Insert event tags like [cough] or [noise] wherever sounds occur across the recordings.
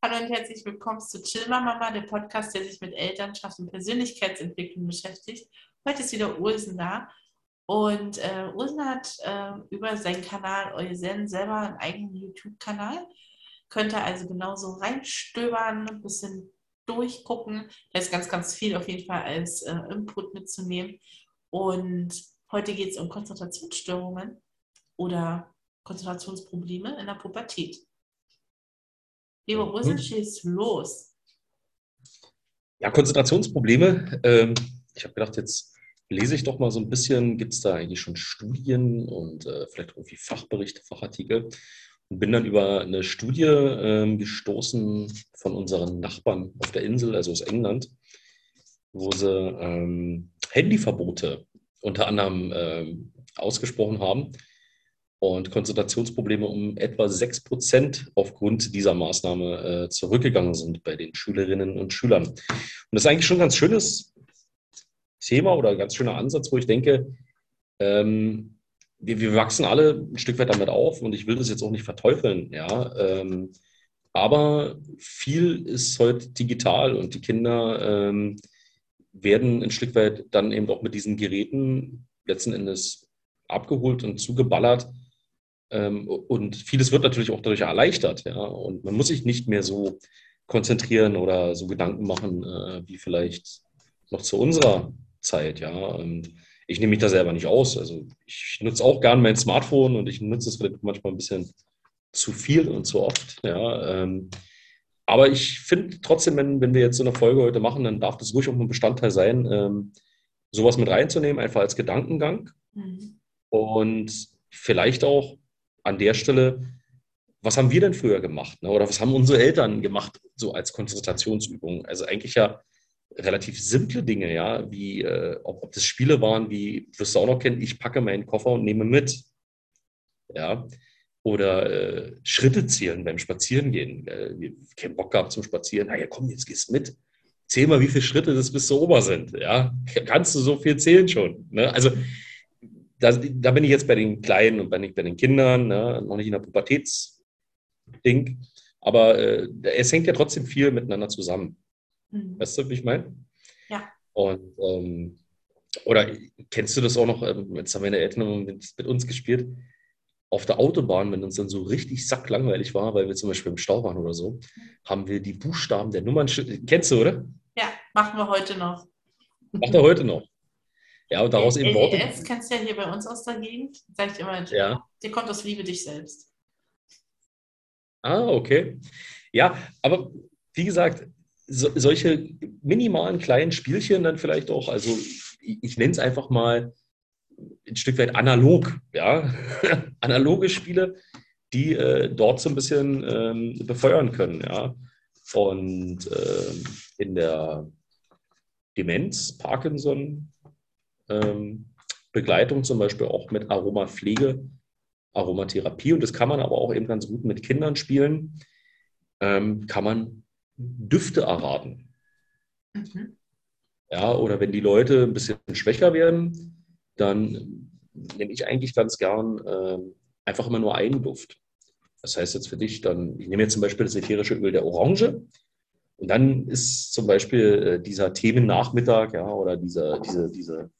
Hallo und herzlich willkommen zu Chillma Mama, der Podcast, der sich mit Elternschaft und Persönlichkeitsentwicklung beschäftigt. Heute ist wieder Ursen da und äh, Ursen hat äh, über seinen Kanal Eusen selber einen eigenen YouTube-Kanal. Könnt ihr also genauso reinstöbern, ein bisschen durchgucken. Da ist ganz, ganz viel auf jeden Fall als äh, Input mitzunehmen. Und heute geht es um Konzentrationsstörungen oder Konzentrationsprobleme in der Pubertät. Lieber hm. schieß los. Ja, Konzentrationsprobleme. Ähm, ich habe gedacht, jetzt lese ich doch mal so ein bisschen, gibt es da eigentlich schon Studien und äh, vielleicht irgendwie Fachberichte, Fachartikel. Und bin dann über eine Studie ähm, gestoßen von unseren Nachbarn auf der Insel, also aus England, wo sie ähm, Handyverbote unter anderem ähm, ausgesprochen haben und Konzentrationsprobleme um etwa 6 Prozent aufgrund dieser Maßnahme äh, zurückgegangen sind bei den Schülerinnen und Schülern. Und das ist eigentlich schon ein ganz schönes Thema oder ein ganz schöner Ansatz, wo ich denke, ähm, wir, wir, wachsen alle ein Stück weit damit auf und ich will das jetzt auch nicht verteufeln, ja. Ähm, aber viel ist heute digital und die Kinder ähm, werden ein Stück weit dann eben auch mit diesen Geräten letzten Endes abgeholt und zugeballert, und vieles wird natürlich auch dadurch erleichtert. Ja? Und man muss sich nicht mehr so konzentrieren oder so Gedanken machen, äh, wie vielleicht noch zu unserer Zeit. Ja? Und ich nehme mich da selber nicht aus. Also ich nutze auch gern mein Smartphone und ich nutze es vielleicht manchmal ein bisschen zu viel und zu oft. Ja? Ähm, aber ich finde trotzdem, wenn, wenn wir jetzt so eine Folge heute machen, dann darf das ruhig auch ein Bestandteil sein, ähm, sowas mit reinzunehmen, einfach als Gedankengang. Mhm. Und vielleicht auch an der Stelle, was haben wir denn früher gemacht? Ne? Oder was haben unsere Eltern gemacht, so als Konzentrationsübung? Also eigentlich ja relativ simple Dinge, ja, wie äh, ob, ob das Spiele waren, wie wirst du auch noch kennen, ich packe meinen Koffer und nehme mit. Ja. Oder äh, Schritte zählen beim Spazierengehen. Äh, keinen Bock gehabt zum Spazieren. Na ja, komm, jetzt gehst mit. Zähl mal, wie viele Schritte das bis zur Ober sind. Ja, kannst du so viel zählen schon. Ne? Also da, da, bin ich jetzt bei den Kleinen und bei den, bei den Kindern, ne? noch nicht in der Pubertätsding. Aber äh, es hängt ja trotzdem viel miteinander zusammen. Mhm. Weißt du, wie ich meine? Ja. Und, ähm, oder kennst du das auch noch? Ähm, jetzt haben meine Eltern mit, mit, uns gespielt. Auf der Autobahn, wenn uns dann so richtig sacklangweilig war, weil wir zum Beispiel im Stau waren oder so, haben wir die Buchstaben der Nummern. Kennst du, oder? Ja, machen wir heute noch. Macht er heute noch. Ja, und daraus eben Worte. LDS kennst du ja hier bei uns aus der Gegend. Sag ich immer, ja. die kommt aus Liebe dich selbst. Ah, okay. Ja, aber wie gesagt, so, solche minimalen kleinen Spielchen dann vielleicht auch, also ich, ich nenne es einfach mal ein Stück weit analog, ja, [laughs] analoge Spiele, die äh, dort so ein bisschen ähm, befeuern können, ja. Und äh, in der Demenz, Parkinson, ähm, Begleitung zum Beispiel auch mit Aromapflege, Aromatherapie. Und das kann man aber auch eben ganz gut mit Kindern spielen. Ähm, kann man Düfte erraten. Mhm. Ja, oder wenn die Leute ein bisschen schwächer werden, dann nehme ich eigentlich ganz gern äh, einfach immer nur einen Duft. Das heißt jetzt für dich dann, ich nehme jetzt zum Beispiel das ätherische Öl der Orange und dann ist zum Beispiel äh, dieser Themennachmittag ja, oder dieser, diese, diese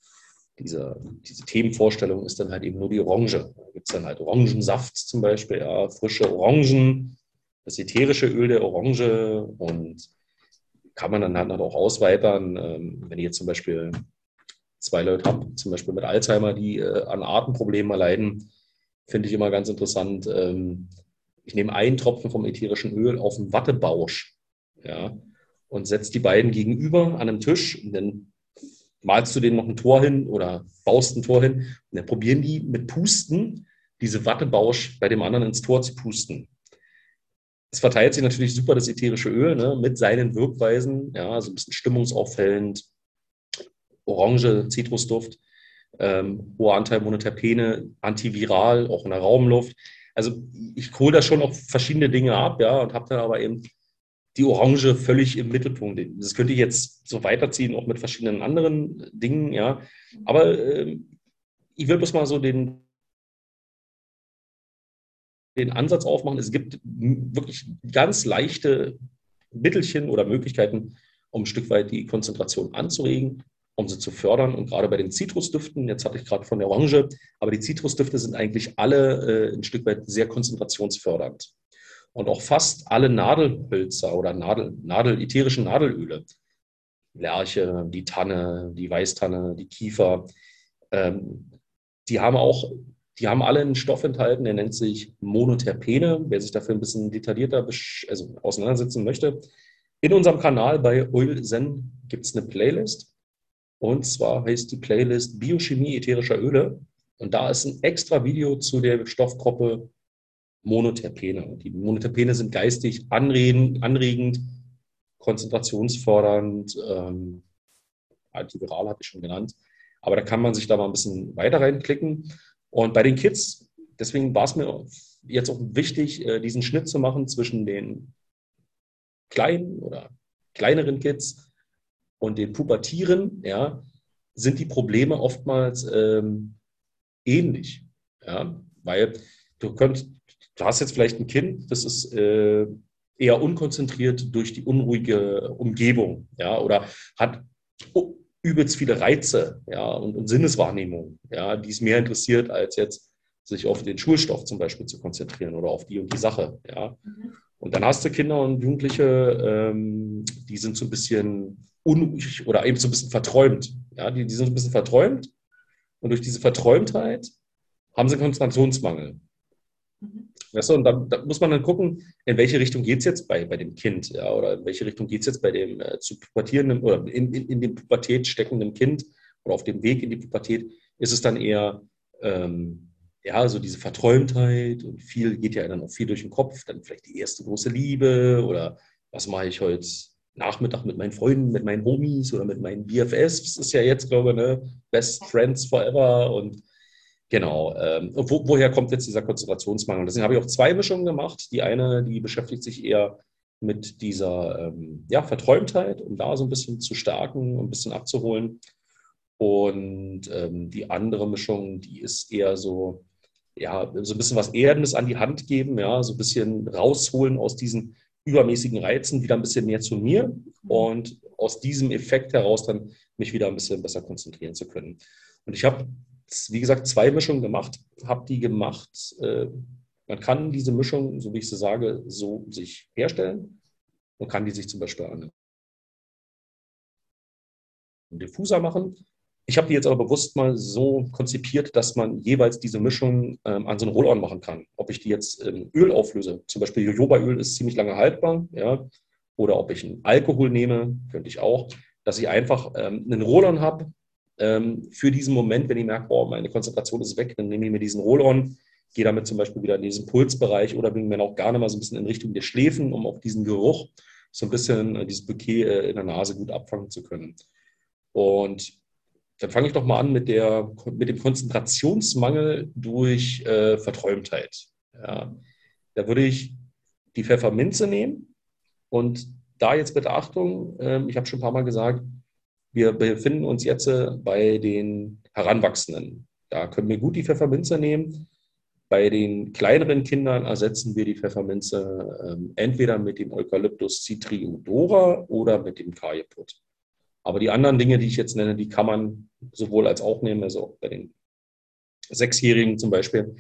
diese, diese Themenvorstellung ist dann halt eben nur die Orange. Da gibt es dann halt Orangensaft zum Beispiel, ja, frische Orangen, das ätherische Öl der Orange und kann man dann halt auch ausweitern, ähm, wenn ich jetzt zum Beispiel zwei Leute habe, zum Beispiel mit Alzheimer, die äh, an Atemproblemen leiden, finde ich immer ganz interessant. Ähm, ich nehme einen Tropfen vom ätherischen Öl auf einen Wattebausch ja, und setze die beiden gegenüber an einem Tisch und dann malst du denen noch ein Tor hin oder baust ein Tor hin und dann probieren die mit Pusten diese Wattebausch bei dem anderen ins Tor zu pusten. Es verteilt sich natürlich super das ätherische Öl ne, mit seinen Wirkweisen, ja, so ein bisschen stimmungsauffällend, Orange, Zitrusduft, ähm, hoher Anteil Monoterpene, antiviral, auch in der Raumluft. Also ich hole da schon auch verschiedene Dinge ab, ja, und habe dann aber eben die Orange völlig im Mittelpunkt. Das könnte ich jetzt so weiterziehen, auch mit verschiedenen anderen Dingen, ja. Aber äh, ich will bloß mal so den, den Ansatz aufmachen. Es gibt wirklich ganz leichte Mittelchen oder Möglichkeiten, um ein Stück weit die Konzentration anzuregen, um sie zu fördern. Und gerade bei den Zitrusdüften, jetzt hatte ich gerade von der Orange, aber die Zitrusdüfte sind eigentlich alle äh, ein Stück weit sehr konzentrationsfördernd. Und auch fast alle Nadelhölzer oder Nadel, Nadel, ätherischen Nadelöle, Lerche, die Tanne, die Weißtanne, die Kiefer, ähm, die haben auch, die haben alle einen Stoff enthalten, der nennt sich Monoterpene. Wer sich dafür ein bisschen detaillierter also auseinandersetzen möchte, in unserem Kanal bei Oil Zen gibt es eine Playlist. Und zwar heißt die Playlist Biochemie ätherischer Öle. Und da ist ein extra Video zu der Stoffgruppe Monoterpene. Die Monoterpene sind geistig anregend, anregend konzentrationsfördernd, ähm, antiviral hatte ich schon genannt. Aber da kann man sich da mal ein bisschen weiter reinklicken. Und bei den Kids, deswegen war es mir jetzt auch wichtig, äh, diesen Schnitt zu machen zwischen den kleinen oder kleineren Kids und den Pubertieren, ja, sind die Probleme oftmals ähm, ähnlich. Ja, weil du könnt, du hast jetzt vielleicht ein Kind, das ist äh, eher unkonzentriert durch die unruhige Umgebung, ja, oder hat übelst viele Reize, ja, und, und Sinneswahrnehmung, ja, die es mehr interessiert, als jetzt sich auf den Schulstoff zum Beispiel zu konzentrieren oder auf die und die Sache, ja. Mhm. Und dann hast du Kinder und Jugendliche, ähm, die sind so ein bisschen unruhig oder eben so ein bisschen verträumt. Ja, die, die sind ein bisschen verträumt. Und durch diese Verträumtheit haben sie Konzentrationsmangel. Mhm. Weißt du, und da, da, muss man dann gucken, in welche Richtung geht es jetzt bei, bei dem Kind, ja, oder in welche Richtung geht es jetzt bei dem äh, zu pubertierenden oder in, in, in dem Pubertät steckenden Kind oder auf dem Weg in die Pubertät, ist es dann eher ähm, ja, so diese Verträumtheit und viel geht ja dann auch viel durch den Kopf, dann vielleicht die erste große Liebe oder was mache ich heute Nachmittag mit meinen Freunden, mit meinen Homies oder mit meinen BFS, das ist ja jetzt, glaube ich, ne, Best Friends Forever und Genau. Ähm, wo, woher kommt jetzt dieser Konzentrationsmangel? Deswegen habe ich auch zwei Mischungen gemacht. Die eine, die beschäftigt sich eher mit dieser ähm, ja, Verträumtheit, um da so ein bisschen zu stärken und ein bisschen abzuholen. Und ähm, die andere Mischung, die ist eher so, ja, so ein bisschen was Erdendes an die Hand geben, ja, so ein bisschen rausholen aus diesen übermäßigen Reizen, wieder ein bisschen mehr zu mir und aus diesem Effekt heraus dann mich wieder ein bisschen besser konzentrieren zu können. Und ich habe wie gesagt, zwei Mischungen gemacht, habe die gemacht. Äh, man kann diese Mischung, so wie ich sie sage, so sich herstellen. Man kann die sich zum Beispiel an einen Diffuser machen. Ich habe die jetzt aber bewusst mal so konzipiert, dass man jeweils diese Mischung ähm, an so einen Roll-On machen kann. Ob ich die jetzt in Öl auflöse, zum Beispiel Jojobaöl ist ziemlich lange haltbar, ja, oder ob ich einen Alkohol nehme, könnte ich auch, dass ich einfach ähm, einen Roll-On habe, ähm, für diesen Moment, wenn ich merke, boah, meine Konzentration ist weg, dann nehme ich mir diesen Roll-On, gehe damit zum Beispiel wieder in diesen Pulsbereich oder bringe mir auch gerne mal so ein bisschen in Richtung der Schläfen, um auch diesen Geruch, so ein bisschen äh, dieses Bouquet äh, in der Nase gut abfangen zu können. Und dann fange ich doch mal an mit, der, mit dem Konzentrationsmangel durch äh, Verträumtheit. Ja. Da würde ich die Pfefferminze nehmen und da jetzt bitte Achtung, äh, ich habe schon ein paar Mal gesagt, wir befinden uns jetzt äh, bei den Heranwachsenden. Da können wir gut die Pfefferminze nehmen. Bei den kleineren Kindern ersetzen wir die Pfefferminze ähm, entweder mit dem Eucalyptus citriodora oder mit dem Kajeput. Aber die anderen Dinge, die ich jetzt nenne, die kann man sowohl als auch nehmen, also bei den Sechsjährigen zum Beispiel.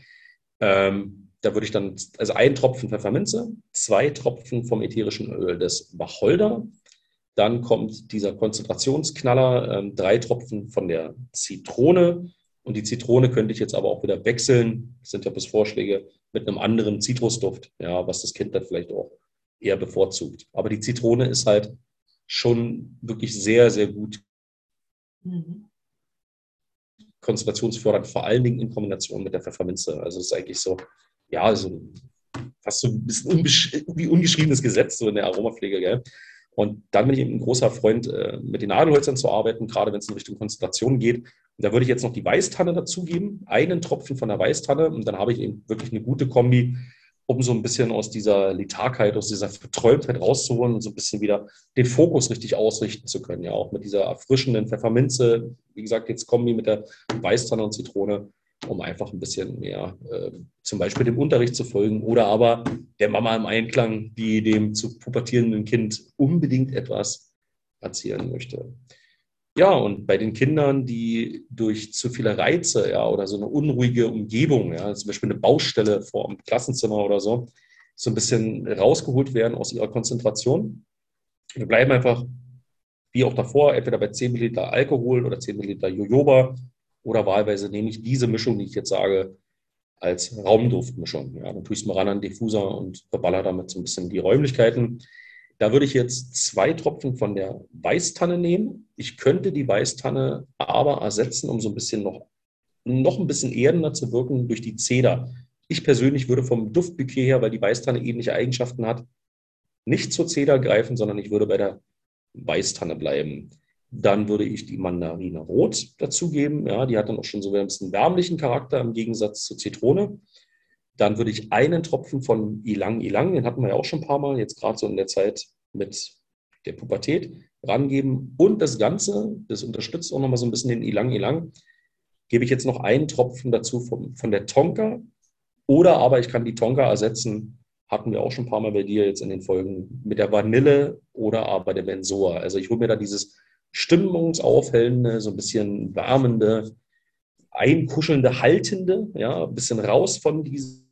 Ähm, da würde ich dann, also ein Tropfen Pfefferminze, zwei Tropfen vom ätherischen Öl des Wacholder, dann kommt dieser Konzentrationsknaller, ähm, drei Tropfen von der Zitrone. Und die Zitrone könnte ich jetzt aber auch wieder wechseln, das sind ja bis Vorschläge, mit einem anderen Zitrusduft, ja, was das Kind dann vielleicht auch eher bevorzugt. Aber die Zitrone ist halt schon wirklich sehr, sehr gut mhm. konzentrationsfördernd, vor allen Dingen in Kombination mit der Pfefferminze. Also es ist eigentlich so, ja, so fast so ein bisschen wie ungeschriebenes Gesetz so in der Aromapflege, gell? Und dann bin ich eben ein großer Freund, äh, mit den Nadelhölzern zu arbeiten, gerade wenn es in Richtung Konzentration geht. Und da würde ich jetzt noch die Weißtanne dazugeben, einen Tropfen von der Weißtanne. Und dann habe ich eben wirklich eine gute Kombi, um so ein bisschen aus dieser Lethargkeit, aus dieser Verträumtheit rauszuholen und so ein bisschen wieder den Fokus richtig ausrichten zu können. Ja, auch mit dieser erfrischenden Pfefferminze. Wie gesagt, jetzt Kombi mit der Weißtanne und Zitrone. Um einfach ein bisschen mehr äh, zum Beispiel dem Unterricht zu folgen oder aber der Mama im Einklang, die dem zu pubertierenden Kind unbedingt etwas erzählen möchte. Ja, und bei den Kindern, die durch zu viele Reize ja, oder so eine unruhige Umgebung, ja, zum Beispiel eine Baustelle vor dem Klassenzimmer oder so, so ein bisschen rausgeholt werden aus ihrer Konzentration. Wir bleiben einfach, wie auch davor, entweder bei 10 Milliliter Alkohol oder 10 Milliliter Jojoba oder wahlweise nehme ich diese Mischung, die ich jetzt sage, als Raumduftmischung. Ja, dann tue ich es mal ran an den Diffuser und verballer damit so ein bisschen die Räumlichkeiten. Da würde ich jetzt zwei Tropfen von der Weißtanne nehmen. Ich könnte die Weißtanne aber ersetzen, um so ein bisschen noch, noch ein bisschen erdender zu wirken durch die Zeder. Ich persönlich würde vom Duftbouquet her, weil die Weißtanne ähnliche Eigenschaften hat, nicht zur Zeder greifen, sondern ich würde bei der Weißtanne bleiben. Dann würde ich die Mandarine rot dazugeben. Ja, die hat dann auch schon so ein bisschen wärmlichen Charakter im Gegensatz zur Zitrone. Dann würde ich einen Tropfen von Ilang Ilang, den hatten wir ja auch schon ein paar Mal, jetzt gerade so in der Zeit mit der Pubertät, rangeben. Und das Ganze, das unterstützt auch nochmal so ein bisschen den Ilang Ilang, gebe ich jetzt noch einen Tropfen dazu vom, von der Tonka. Oder aber ich kann die Tonka ersetzen, hatten wir auch schon ein paar Mal bei dir jetzt in den Folgen, mit der Vanille oder aber der Benzoa. Also ich hole mir da dieses stimmungsaufhellende, so ein bisschen wärmende, einkuschelnde, haltende, ja, ein bisschen raus von diesem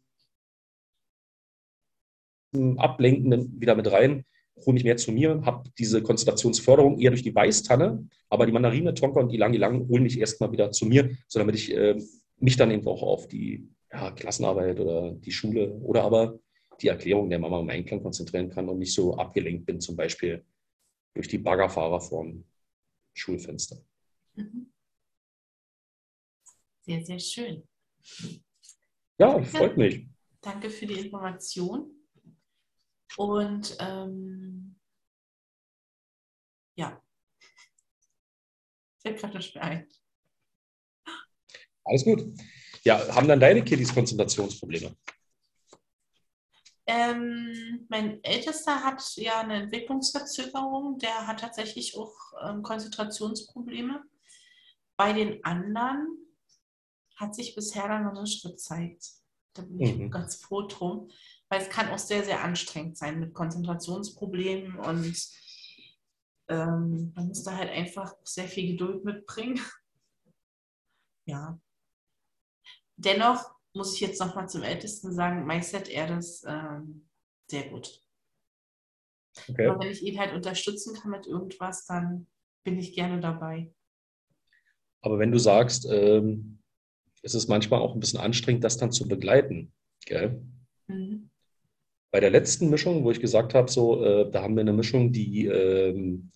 Ablenkenden wieder mit rein, hole mich mehr zu mir, habe diese Konzentrationsförderung eher durch die Weißtanne, aber die Mandarine, Tonka und die Lang Lang holen mich erstmal wieder zu mir, so damit ich äh, mich dann eben auch auf die ja, Klassenarbeit oder die Schule oder aber die Erklärung der Mama im Einklang konzentrieren kann und nicht so abgelenkt bin, zum Beispiel durch die Baggerfahrer vorm Schulfenster. Mhm. Sehr, sehr schön. Ja, freut mich. Danke für die Information. Und ähm, ja, fällt gerade nicht mehr ein. Alles gut. Ja, haben dann deine Kiddies Konzentrationsprobleme? Ähm, mein Ältester hat ja eine Entwicklungsverzögerung, der hat tatsächlich auch ähm, Konzentrationsprobleme. Bei den anderen hat sich bisher dann noch nicht gezeigt. Da bin ich mhm. ganz froh drum, weil es kann auch sehr, sehr anstrengend sein mit Konzentrationsproblemen und ähm, man muss da halt einfach sehr viel Geduld mitbringen. [laughs] Ja. Dennoch muss ich jetzt nochmal zum Ältesten sagen, meistert er das ähm, sehr gut. Okay. Aber wenn ich ihn halt unterstützen kann mit irgendwas, dann bin ich gerne dabei. Aber wenn du sagst, ähm, es ist manchmal auch ein bisschen anstrengend, das dann zu begleiten, gell? Mhm. Bei der letzten Mischung, wo ich gesagt habe, so, äh, da haben wir eine Mischung, die ähm,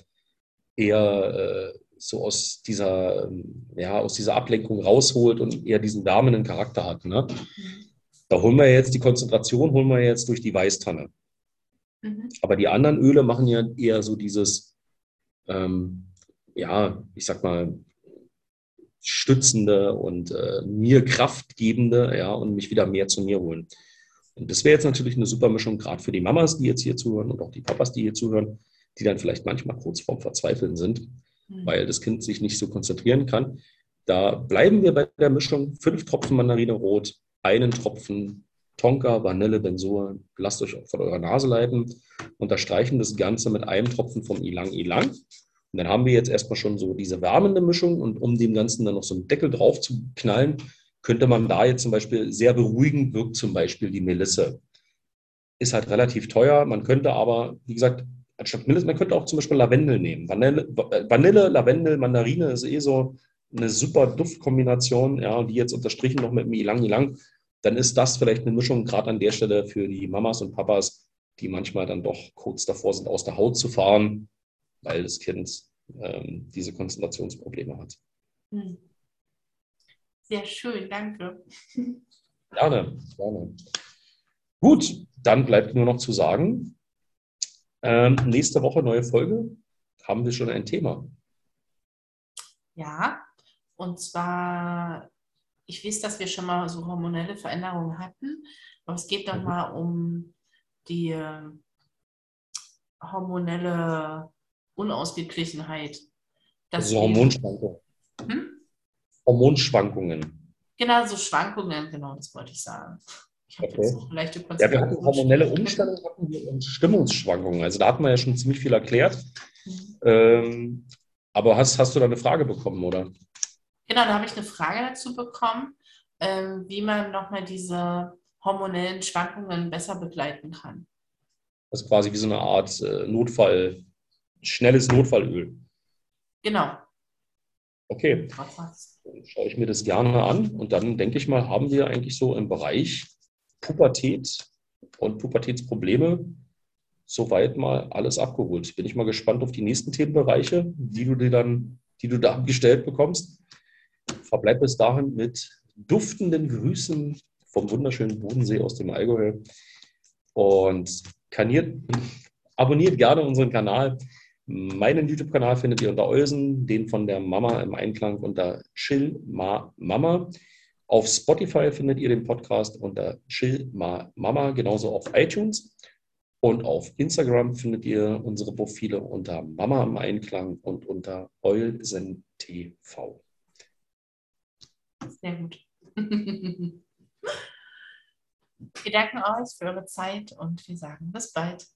eher äh, so aus dieser, ähm, ja, aus dieser Ablenkung rausholt und eher diesen wärmenden Charakter hat. Ne? Da holen wir jetzt die Konzentration, holen wir jetzt durch die Weißtanne. Mhm. Aber die anderen Öle machen ja eher so dieses, ähm, ja, ich sag mal, stützende und äh, mir kraftgebende, ja, und mich wieder mehr zu mir holen. Und das wäre jetzt natürlich eine super Mischung, gerade für die Mamas, die jetzt hier zuhören und auch die Papas, die hier zuhören, die dann vielleicht manchmal kurz vorm Verzweifeln sind. Weil das Kind sich nicht so konzentrieren kann. Da bleiben wir bei der Mischung. Fünf Tropfen Mandarine rot, einen Tropfen Tonka, Vanille, Benzoa. Lasst euch von eurer Nase leiten. Unterstreichen das Ganze mit einem Tropfen vom Ilang Ilang. Und dann haben wir jetzt erstmal schon so diese wärmende Mischung. Und um dem Ganzen dann noch so einen Deckel drauf zu knallen, könnte man da jetzt zum Beispiel sehr beruhigend wirkt zum Beispiel die Melisse. Ist halt relativ teuer. Man könnte aber, wie gesagt, anstatt Melisse, man könnte auch zum Beispiel Lavendel nehmen. Vanille, Vanille, Lavendel, Mandarine ist eh so eine super Duftkombination, ja, die jetzt unterstrichen noch mit dem Ilang Ilang, dann ist das vielleicht eine Mischung gerade an der Stelle für die Mamas und Papas, die manchmal dann doch kurz davor sind, aus der Haut zu fahren, weil das Kind ähm, diese Konzentrationsprobleme hat. Hm. Sehr schön, danke. Gerne, gerne. Gut, dann bleibt nur noch zu sagen, ähm, nächste Woche neue Folge. Haben wir schon ein Thema? Ja, und zwar, ich weiß, dass wir schon mal so hormonelle Veränderungen hatten, aber es geht dann mhm. mal um die äh, hormonelle Unausgeglichenheit. Also Hormonschwankungen. Hm? Hormonschwankungen. Genau, so Schwankungen, genau, das wollte ich sagen. Ich Okay. jetzt auch leichte Ja, wir hatten hormonelle wir und Stimmungsschwankungen. Also da hatten wir ja schon ziemlich viel erklärt. Mhm. Ähm, aber hast, hast du da eine Frage bekommen, oder? Genau, da habe ich eine Frage dazu bekommen, ähm, wie man nochmal diese hormonellen Schwankungen besser begleiten kann. Das ist quasi wie so eine Art äh, Notfall, schnelles Notfallöl. Genau. Okay, schaue ich mir das gerne an und dann denke ich mal, haben wir eigentlich so im Bereich Pubertät und Pubertätsprobleme soweit mal alles abgeholt. Bin ich mal gespannt auf die nächsten Themenbereiche, die du dir dann, die du da gestellt bekommst. Verbleib bis dahin mit duftenden Grüßen vom wunderschönen Bodensee aus dem Allgäu und kaniert, [laughs] abonniert gerne unseren Kanal. Meinen YouTube-Kanal findet ihr unter Eusen, den von der Mama im Einklang unter Chill Ma Mama. Auf Spotify findet ihr den Podcast unter Chill Ma Mama, genauso auf iTunes. Und auf Instagram findet ihr unsere Profile unter Mama im Einklang und unter Eusen TV. Sehr gut. [laughs] wir danken euch für eure Zeit und wir sagen bis bald.